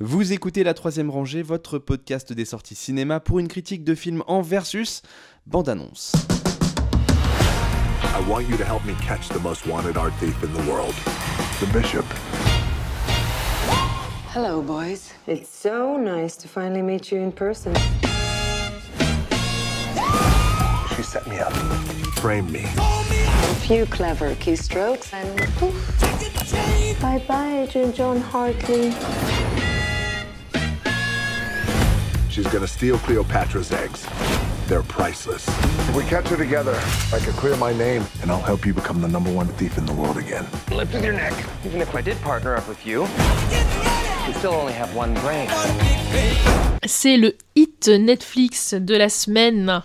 Vous écoutez La Troisième Rangée, votre podcast des sorties cinéma pour une critique de film en versus bande-annonce. I want you to help me catch the most wanted art thief in the world, the Bishop. Hello, boys. It's so nice to finally meet you in person. She set me up, framed me. A few clever keystrokes and poof. Bye bye, Agent John Hartley. She's gonna steal Cleopatra's eggs. They're priceless. If we catch her together, I can clear my name, and I'll help you become the number one thief in the world again. Lift with your neck. Even if I did partner up with you, you still only have one brain. C'est le hit Netflix de la semaine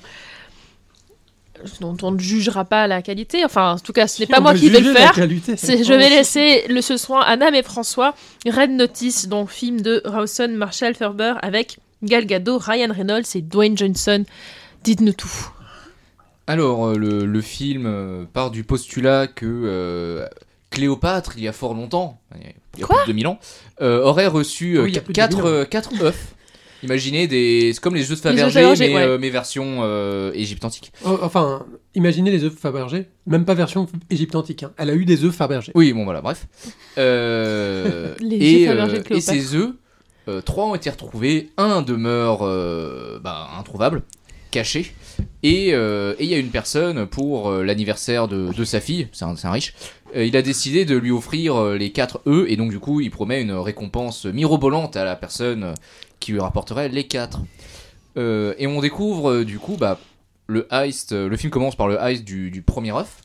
dont on ne jugera pas la qualité. Enfin, en tout cas, ce n'est Si, pas moi qui vais le faire. Je vais laisser le ce soin à Nam et François. Red Notice, donc film de Rawson Marshall Ferber avec Gal Gadot, Ryan Reynolds et Dwayne Johnson. Dites-nous tout. Alors, euh, le, le film euh, part du postulat que euh, Cléopâtre, il y a fort longtemps, il y a plus de 2000 ans, euh, aurait reçu Oui, il y a plus de 4, 2000 ans. œufs. Imaginez des. C'est comme les œufs de Fabergé, mais, ouais. euh, mais version euh, Égypte antique. Oh, Enfin, imaginez les œufs Fabergé, même pas version Égypte antique. hein. Elle a eu des œufs Fabergé. Oui, bon voilà, bref. Euh, Les et, œufs Fabergé de et ces œufs, trois ont été retrouvés, un demeure euh, bah, introuvable, caché. Et euh, et il y a une personne pour euh, l'anniversaire de, sa fille, c'est un, riche, euh, il a décidé de lui offrir euh, les quatre œufs et donc du coup il promet une récompense mirobolante à la personne euh, qui lui rapporterait les quatre. Euh, et on découvre euh, du coup bah, le heist, euh, le film commence par le heist du, du premier œuf.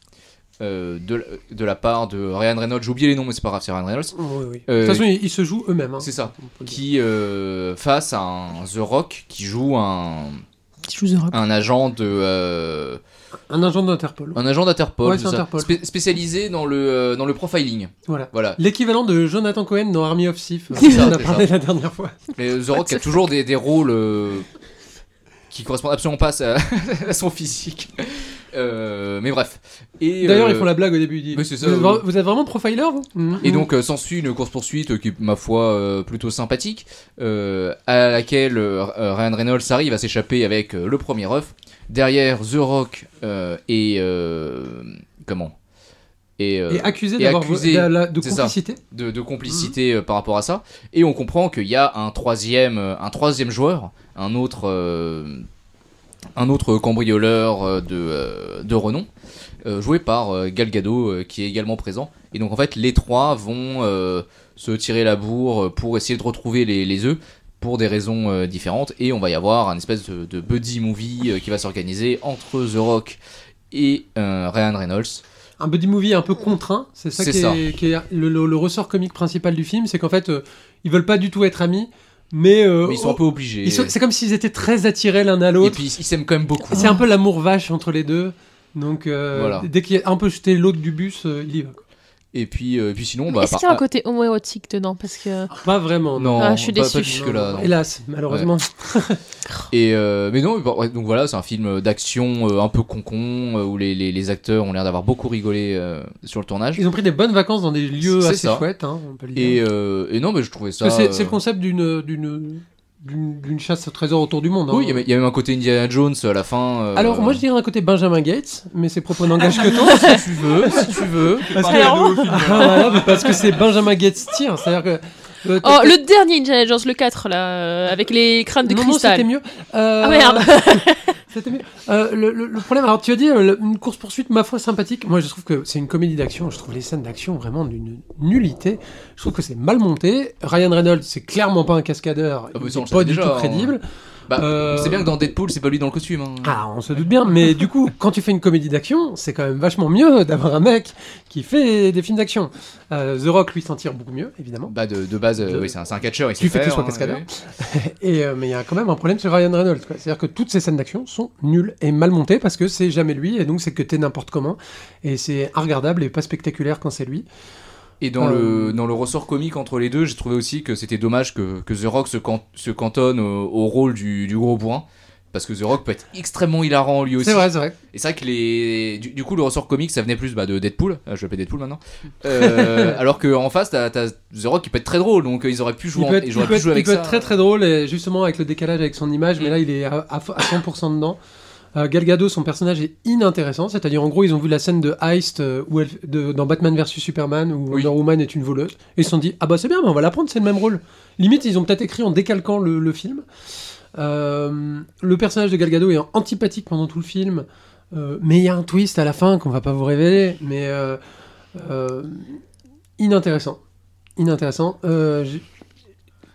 Euh, de, la- de la part de Ryan Reynolds, j'ai oublié les noms mais c'est pas grave, c'est Ryan Reynolds, Oui, oui. Euh, de toute façon, ils, ils se jouent eux-mêmes. hein. c'est ça, qui euh, face à un The Rock qui joue un, un agent de euh, Un agent d'Interpol. un agent d'Interpol, Ouais. Spé- spécialisé dans le euh, dans le profiling. Voilà. Voilà. L'équivalent de Jonathan Cohen dans Army of Thief. C'est ça, on a parlé la dernière fois. Mais The Rock a toujours des, des rôles euh, qui correspondent absolument pas à, sa- à son physique. Euh, mais bref. Et D'ailleurs, euh, ils font la blague au début. Ils disent, c'est ça, vous, êtes, vous vraiment profiler, vous? Mhm. Et donc euh, s'ensuit une course-poursuite qui est, ma foi, euh, plutôt sympathique, euh, à laquelle euh, Ryan Reynolds arrive à s'échapper avec euh, le premier œuf. Derrière, The Rock euh, et... euh, comment? Et, euh, Et accusé d'avoir accusé, de, de c'est ça. complicité. de, de complicité euh, par rapport à ça. Et on comprend qu'il y a un troisième, euh, un troisième joueur, un autre, euh, un autre cambrioleur euh, de, euh, de renom, euh, joué par Gal Gadot, euh, qui est également présent. Et donc en fait, les trois vont se tirer la bourre pour essayer de retrouver les, les œufs pour des raisons différentes. Et on va y avoir un espèce de, de buddy movie qui va s'organiser entre The Rock et Ryan Reynolds. Un buddy movie un peu contraint. C'est ça, qui, ça. Est, qui est le, le- le ressort comique principal du film. C'est qu'en fait, euh, ils veulent pas du tout être amis. Mais, euh, Mais ils sont un peu obligés. c'est comme s'ils étaient très attirés l'un à Et l'autre. puis ils s'aiment quand même beaucoup. C'est un peu l'amour vache entre les deux. Donc, euh, Voilà. dès qu'il y a un peu jeté l'autre du bus, euh, il y va. Et puis, euh, puis sinon, bah, Est-ce par- qu'il y a un côté homoérotique dedans Parce que. Pas vraiment. non, Ah, je suis pas, déçu. pas jusque là. non. Hélas, malheureusement. Et euh, mais non, bah, ouais, donc voilà, c'est un film d'action euh, un peu con-con euh, où les, les, les acteurs ont l'air d'avoir beaucoup rigolé euh, sur le tournage. Ils ont pris des bonnes vacances dans des lieux C'est assez ça. chouettes, hein, on peut le Et, dire. euh, et non, mais je trouvais ça. Parce que c'est euh, c'est le concept d'une d'une d'une chasse au trésor autour du monde. hein. Oui, il y, y a même un côté Indiana Jones à la fin. euh, Alors moi je dirais un côté Benjamin Gates, mais ses propos n'engagent que toi si tu veux, si tu veux. Parce que, Alors- Ah, voilà, parce que c'est Benjamin Gates tire, c'est-à-dire que. euh, Oh, le dernier Indiana Jones, le 4, là, euh, avec les crânes de non, non, cristal. c'était mieux. Euh, Ah merde C'était. Euh, le, le- le problème, alors tu as dit euh, le- une course poursuite ma foi sympathique. Moi, je trouve que c'est une comédie d'action. Je trouve les scènes d'action vraiment d'une nullité. Je trouve que c'est mal monté. Ryan Reynolds, c'est clairement pas un cascadeur. Ah il pas du déjà, tout hein. Bah, Euh, C'est bien que dans Deadpool, c'est pas lui dans le costume. hein. Ah, on se doute bien, mais du coup, quand tu fais une comédie d'action, c'est quand même vachement mieux d'avoir un mec qui fait des films d'action. Euh, The Rock, lui, s'en tire beaucoup mieux, évidemment. Bah, de, de base, euh, De- oui, c'est un, un catcheur. Il sait fait qu'il soit cascadeur. Et, euh, mais il y a quand même un problème sur Ryan Reynolds. C'est-à-dire que toutes ces scènes d'action sont nulles et mal montées parce que c'est jamais lui et donc c'est que t'es n'importe comment. Et c'est regardable et pas spectaculaire quand c'est lui. Et dans, Euh, le, dans le ressort comique entre les deux, j'ai trouvé aussi que c'était dommage que, que The Rock se, can- se cantonne au, au rôle du, du gros bourrin parce que The Rock peut être extrêmement hilarant lui aussi. C'est vrai, c'est vrai. Et c'est vrai que les. Du, du coup, le ressort comique, ça venait plus bah, de Deadpool. Euh, je l'appelle Deadpool maintenant. Euh, alors qu'en face, t'as t'as The Rock qui peut être très drôle, donc euh, ils auraient pu jouer, Il peut être, ils il auraient peut pu être- jouer il avec peut ça. être très très drôle, et justement avec le décalage avec son image, mais là il est à- à 100% dedans. Euh, Gal Gadot, son personnage est inintéressant, c'est-à-dire en gros ils ont vu la scène de Heist euh, où elle, de, dans Batman vs Superman où Oui. Wonder Woman est une voleuse, et ils se sont dit ah bah c'est bien, bah, on va la prendre, c'est le même rôle. Limite ils ont peut-être écrit en décalquant le, le film. Euh, le personnage de Gal Gadot est antipathique pendant tout le film, euh, mais il y a un twist à la fin qu'on va pas vous révéler, mais inintéressant. Inintéressant.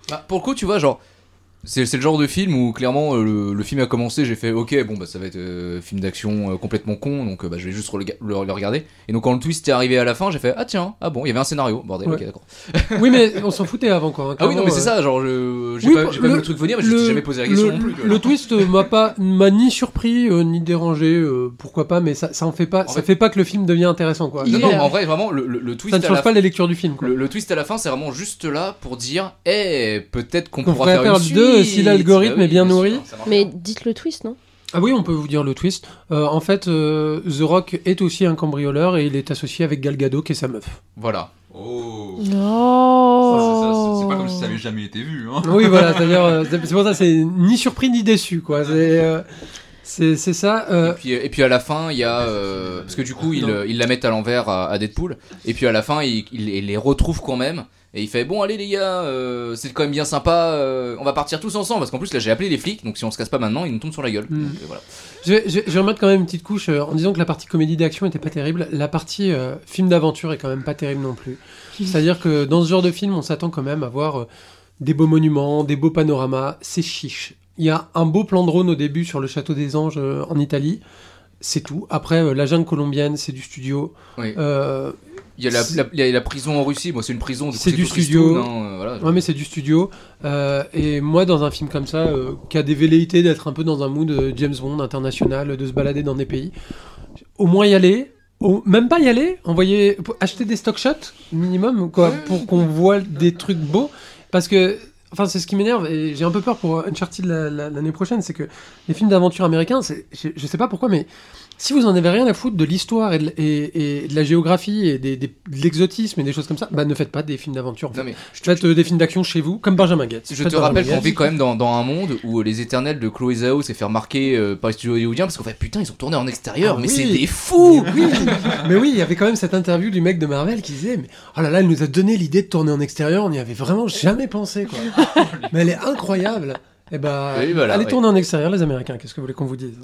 Bah, pour le coup, tu vois, genre. C'est le genre de film où clairement euh, le, le film a commencé, j'ai fait ok bon bah ça va être euh, film d'action euh, complètement con donc euh, bah, je vais juste le, le regarder et donc quand le twist est arrivé à la fin j'ai fait ah tiens ah bon il y avait un scénario bordel Ouais. ok d'accord oui mais on s'en foutait avant quoi. hein, ah oui non mais c'est ça genre je- j'ai Oui, pas, pas le- vu le truc venir mais je me suis jamais posé la question le, non plus le twist m'a pas m'a ni surpris ni dérangé, pourquoi pas, mais ça, ça en fait pas, En ça fait- fait pas que le film devient intéressant quoi. Non non mais en vrai vraiment le, twist ça ne à change la pas la lecture du film quoi. Le, twist à la fin, c'est vraiment juste là pour dire, eh, peut-être qu'on pourra faire une suite. si l'algorithme Bah oui, est bien nourri. Mais dites le twist, non? Ah oui, on peut vous dire le twist. Euh, en fait, euh, The Rock est aussi un cambrioleur et il est associé avec Gal Gadot qui est sa meuf. Voilà. Oh Non. Ça, c'est- pas comme si ça avait jamais été vu. Hein. oui, voilà, c'est-à-dire euh, c'est pour ça c'est ni surpris ni déçu quoi. C'est euh, c'est ça. euh, Et puis, et puis à la fin, il y a. euh, parce que du coup, ils, euh, ils la mettent à l'envers à, à Deadpool. Et puis à la fin, il, il- il les retrouve quand même. Et il fait Bon, allez les gars, euh, c'est quand même bien sympa. euh, on va partir tous ensemble. Parce qu'en plus, là, j'ai appelé les flics. Donc si on se casse pas maintenant, ils nous tombent sur la gueule. Mm. Donc, voilà. Je vais, je je vais remettre quand même une petite couche euh, en disant que la partie comédie d'action était pas terrible. La partie euh, film d'aventure est quand même pas terrible non plus. C'est-à-dire que dans ce genre de film, on s'attend quand même à voir euh, des beaux monuments, des beaux panoramas. C'est chiche. Il y a un beau plan de drone au début sur le château des Anges euh, en Italie. C'est tout. Après, euh, la jungle colombienne, c'est du studio. Oui. Il y, a la, la- il y a la prison en Russie. C'est une prison. C'est du studio. euh, voilà. Ouais, mais c'est du studio. Euh, et moi, dans un film comme ça, euh, qui a des velléités d'être un peu dans un mood James Bond international, de se balader dans des pays, au moins y aller. au- même pas y aller, envoyer, acheter des stock shots minimum, quoi, pour qu'on voit des trucs beaux. Parce que, enfin, c'est ce qui m'énerve, et j'ai un peu peur pour Uncharted la- la- l'année prochaine, c'est que les films d'aventure américains, je, je sais pas pourquoi, mais si vous en avez rien à foutre de l'histoire et, de- et- et de la géographie et des, des- de l'exotisme et des choses comme ça, bah ne faites pas des films d'aventure. en fait. Faites euh, des films d'action chez vous, comme Benjamin Gates. Je Faites te rappelle qu'on vit quand même dans, dans un monde où les éternels de Chloé Zhao s'est fait remarquer euh, par les studios hollywoodiens parce qu'en fait putain ils ont tourné en extérieur Ah mais oui. c'est des fous Mais oui, mais oui, il y avait quand même cette interview du mec de Marvel qui disait mais oh là là, elle nous a donné l'idée de tourner en extérieur, on n'y avait vraiment jamais pensé quoi. mais elle est incroyable. Et bah, Oui, voilà, allez oui. tourner en extérieur les Américains, qu'est-ce que vous voulez qu'on vous dise?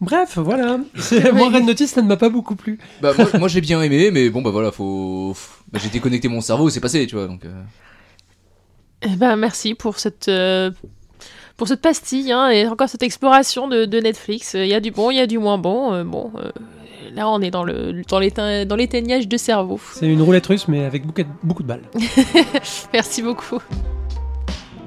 Bref, voilà. C'est- Moi, Red Notice, ça ne m'a pas beaucoup plu. Bah moi, moi, j'ai bien aimé mais bon bah voilà faut... Bah, j'ai déconnecté mon cerveau c'est passé tu vois donc... euh, Eh ben, merci pour cette, euh, pour cette pastille hein, et encore cette exploration de, de Netflix. Il y a du bon, il y a du moins bon. euh, bon, euh, là, on est dans le dans l'éteignage de cerveau. C'est une roulette russe, mais avec beaucoup de balles. Merci beaucoup.